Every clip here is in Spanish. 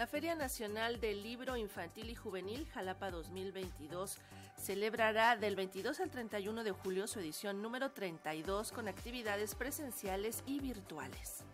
La Feria Nacional del Libro Infantil y Juvenil Jalapa 2022 celebrará del 22 al 31 de julio su edición número 32 con actividades presenciales y virtuales.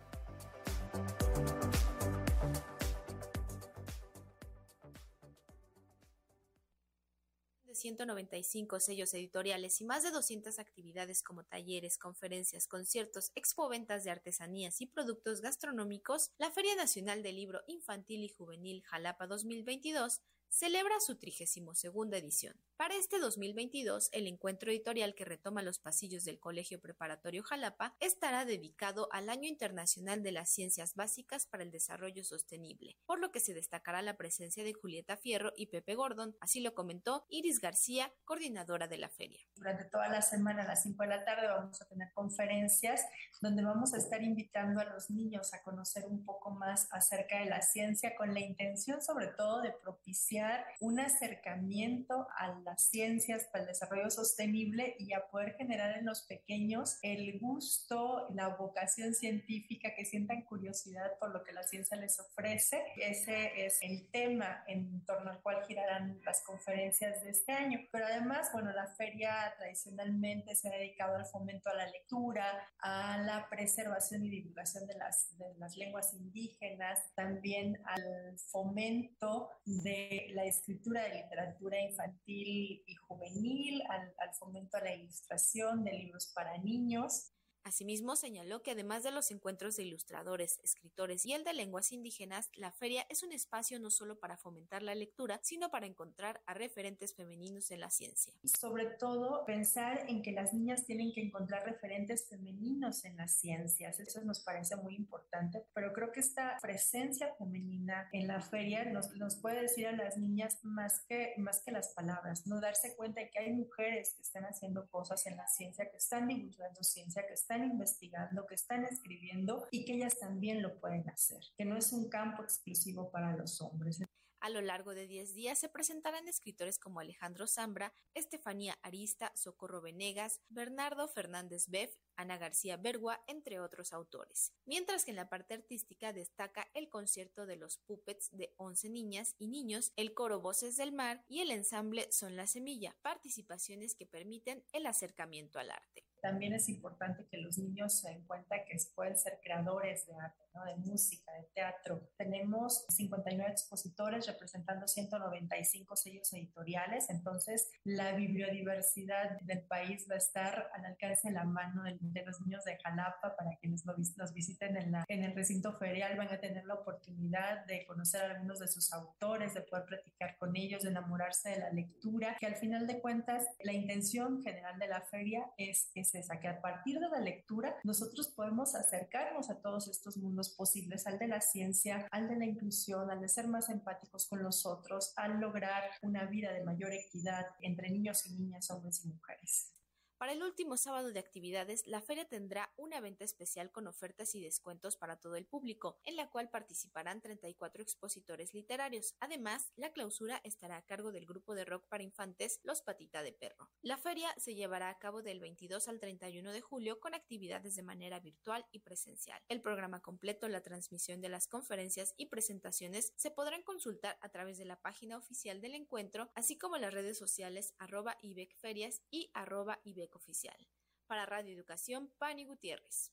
195 sellos editoriales y más de 200 actividades como talleres, conferencias, conciertos, expoventas de artesanías y productos gastronómicos, la Feria Nacional del Libro Infantil y Juvenil Jalapa 2022 celebra su 32 edición. Para este 2022, el encuentro editorial que retoma los pasillos del Colegio Preparatorio Jalapa estará dedicado al Año Internacional de las Ciencias Básicas para el Desarrollo Sostenible, por lo que se destacará la presencia de Julieta Fierro y Pepe Gordon, así lo comentó Iris García, coordinadora de la feria. Durante toda la semana a las 5 de la tarde vamos a tener conferencias donde vamos a estar invitando a los niños a conocer un poco más acerca de la ciencia con la intención sobre todo de propiciar un acercamiento a las ciencias el desarrollo sostenible y a poder generar en los pequeños el gusto, la vocación científica, que sientan curiosidad por lo que la ciencia les ofrece. Ese es el tema en torno al cual girarán las conferencias de este año. Pero además, bueno, la feria tradicionalmente se ha dedicado al fomento a la lectura, a la preservación y divulgación de las, de las lenguas indígenas, también al fomento de la escritura de literatura infantil y juvenil, al, al fomento a la ilustración de libros para niños. Asimismo, señaló que además de los encuentros de ilustradores, escritores y el de lenguas indígenas, la feria es un espacio no solo para fomentar la lectura, sino para encontrar a referentes femeninos en la ciencia. Sobre todo, pensar en que las niñas tienen que encontrar referentes femeninos en las ciencias. Eso nos parece muy importante, pero creo que esta presencia femenina en la feria nos, nos puede decir a las niñas más que, más que las palabras, no darse cuenta de que hay mujeres que están haciendo cosas en la ciencia, que están divulgando ciencia, que están investigando, que están escribiendo y que ellas también lo pueden hacer, que no es un campo exclusivo para los hombres. A lo largo de 10 días se presentarán escritores como Alejandro Zambra, Estefanía Arista, Socorro Venegas, Bernardo Fernández Beff, Ana García Bergua, entre otros autores. Mientras que en la parte artística destaca el concierto de los puppets de 11 niñas y niños, el coro Voces del Mar y el ensamble Son la Semilla, participaciones que permiten el acercamiento al arte. También es importante que los niños se den cuenta que pueden ser creadores de arte, ¿no? de música, de teatro. Tenemos 59 expositores representando 195 sellos editoriales, entonces la bibliodiversidad del país va a estar al alcance de la mano de, de los niños de Jalapa para quienes nos visiten en, la, en el recinto ferial, van a tener la oportunidad de conocer a algunos de sus autores, de poder platicar con ellos, de enamorarse de la lectura, que al final de cuentas la intención general de la feria es, es esa, que a partir de la lectura nosotros podemos acercarnos a todos estos mundos posibles, al de la ciencia, al de la inclusión, al de ser más empáticos con los otros, al lograr una vida de mayor equidad entre niños y niñas, hombres y mujeres. Para el último sábado de actividades, la feria tendrá una venta especial con ofertas y descuentos para todo el público, en la cual participarán 34 expositores literarios. Además, la clausura estará a cargo del grupo de rock para infantes Los Patita de Perro. La feria se llevará a cabo del 22 al 31 de julio con actividades de manera virtual y presencial. El programa completo, la transmisión de las conferencias y presentaciones se podrán consultar a través de la página oficial del encuentro, así como las redes sociales arroba ibecferias y arroba oficial. Para Radio Educación, Pani Gutiérrez.